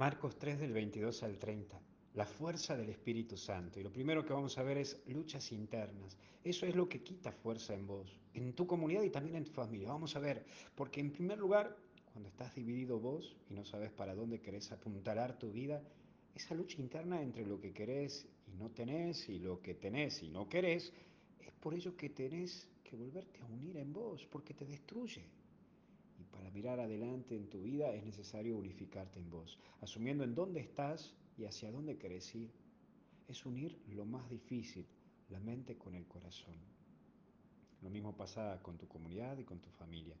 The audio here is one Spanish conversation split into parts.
Marcos 3 del 22 al 30. La fuerza del Espíritu Santo. Y lo primero que vamos a ver es luchas internas. Eso es lo que quita fuerza en vos, en tu comunidad y también en tu familia. Vamos a ver, porque en primer lugar, cuando estás dividido vos y no sabes para dónde querés apuntalar tu vida, esa lucha interna entre lo que querés y no tenés y lo que tenés y no querés, es por ello que tenés que volverte a unir en vos, porque te destruye. Y para mirar adelante en tu vida es necesario unificarte en vos, asumiendo en dónde estás y hacia dónde querés ir. Es unir lo más difícil, la mente con el corazón. Lo mismo pasa con tu comunidad y con tu familia,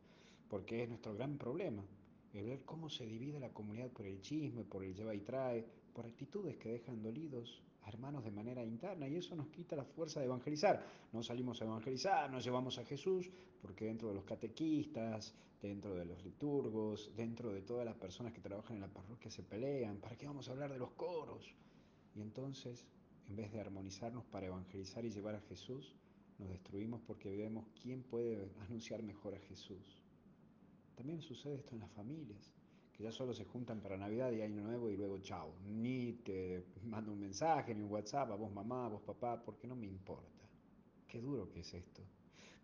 porque es nuestro gran problema, el ver cómo se divide la comunidad por el chisme, por el lleva y trae, por actitudes que dejan dolidos a hermanos de manera interna y eso nos quita la fuerza de evangelizar. No salimos a evangelizar, nos llevamos a Jesús, porque dentro de los catequistas, dentro de los liturgos, dentro de todas las personas que trabajan en la parroquia se pelean. ¿Para qué vamos a hablar de los coros? Y entonces, en vez de armonizarnos para evangelizar y llevar a Jesús, nos destruimos porque vemos quién puede anunciar mejor a Jesús. También sucede esto en las familias que ya solo se juntan para Navidad y Año Nuevo y luego chao. Ni te mando un mensaje, ni un WhatsApp a vos mamá, a vos papá, porque no me importa. Qué duro que es esto.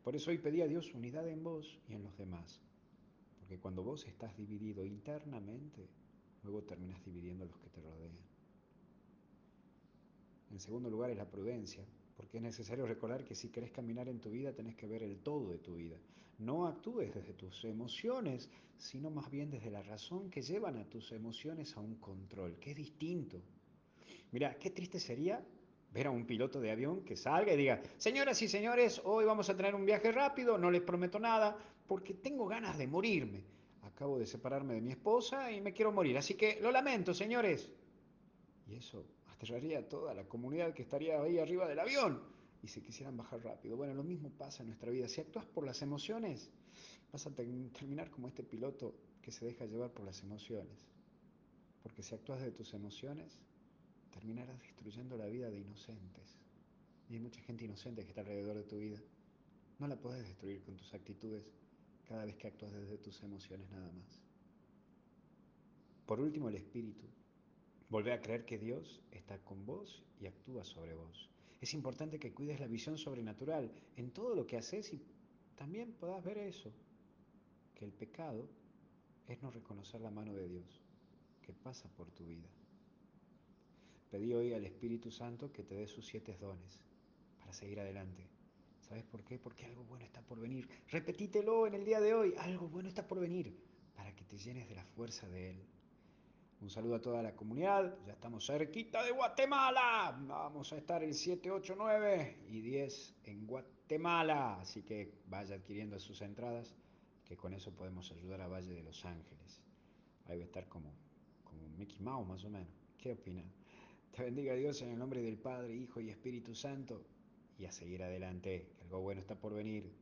Por eso hoy pedí a Dios unidad en vos y en los demás. Porque cuando vos estás dividido internamente, luego terminas dividiendo a los que te rodean. En segundo lugar es la prudencia, porque es necesario recordar que si querés caminar en tu vida tenés que ver el todo de tu vida. No actúes desde tus emociones, sino más bien desde la razón que llevan a tus emociones a un control, que es distinto. Mira, qué triste sería ver a un piloto de avión que salga y diga, señoras y señores, hoy vamos a tener un viaje rápido, no les prometo nada, porque tengo ganas de morirme. Acabo de separarme de mi esposa y me quiero morir, así que lo lamento, señores. Y eso aterraría a toda la comunidad que estaría ahí arriba del avión y se quisieran bajar rápido. Bueno, lo mismo pasa en nuestra vida. Si actúas por las emociones, vas a terminar como este piloto que se deja llevar por las emociones. Porque si actúas de tus emociones, terminarás destruyendo la vida de inocentes. Y hay mucha gente inocente que está alrededor de tu vida. No la puedes destruir con tus actitudes cada vez que actúas desde tus emociones nada más. Por último, el espíritu. Volvé a creer que Dios está con vos y actúa sobre vos. Es importante que cuides la visión sobrenatural en todo lo que haces y también puedas ver eso, que el pecado es no reconocer la mano de Dios que pasa por tu vida. Pedí hoy al Espíritu Santo que te dé sus siete dones para seguir adelante. ¿Sabes por qué? Porque algo bueno está por venir. Repetítelo en el día de hoy. Algo bueno está por venir para que te llenes de la fuerza de Él. Un saludo a toda la comunidad. Ya estamos cerquita de Guatemala. Vamos a estar el 7, 8, 9 y 10 en Guatemala. Así que vaya adquiriendo sus entradas, que con eso podemos ayudar a Valle de Los Ángeles. Ahí va a estar como, como Mickey Mouse más o menos. ¿Qué opina? Te bendiga Dios en el nombre del Padre, Hijo y Espíritu Santo. Y a seguir adelante, algo bueno está por venir.